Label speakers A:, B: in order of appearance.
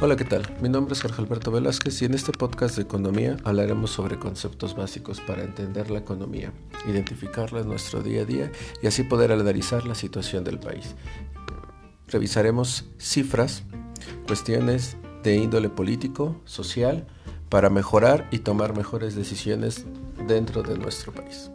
A: Hola, ¿qué tal? Mi nombre es Jorge Alberto Velázquez y en este podcast de economía hablaremos sobre conceptos básicos para entender la economía, identificarla en nuestro día a día y así poder analizar la situación del país. Revisaremos cifras, cuestiones de índole político, social, para mejorar y tomar mejores decisiones dentro de nuestro país.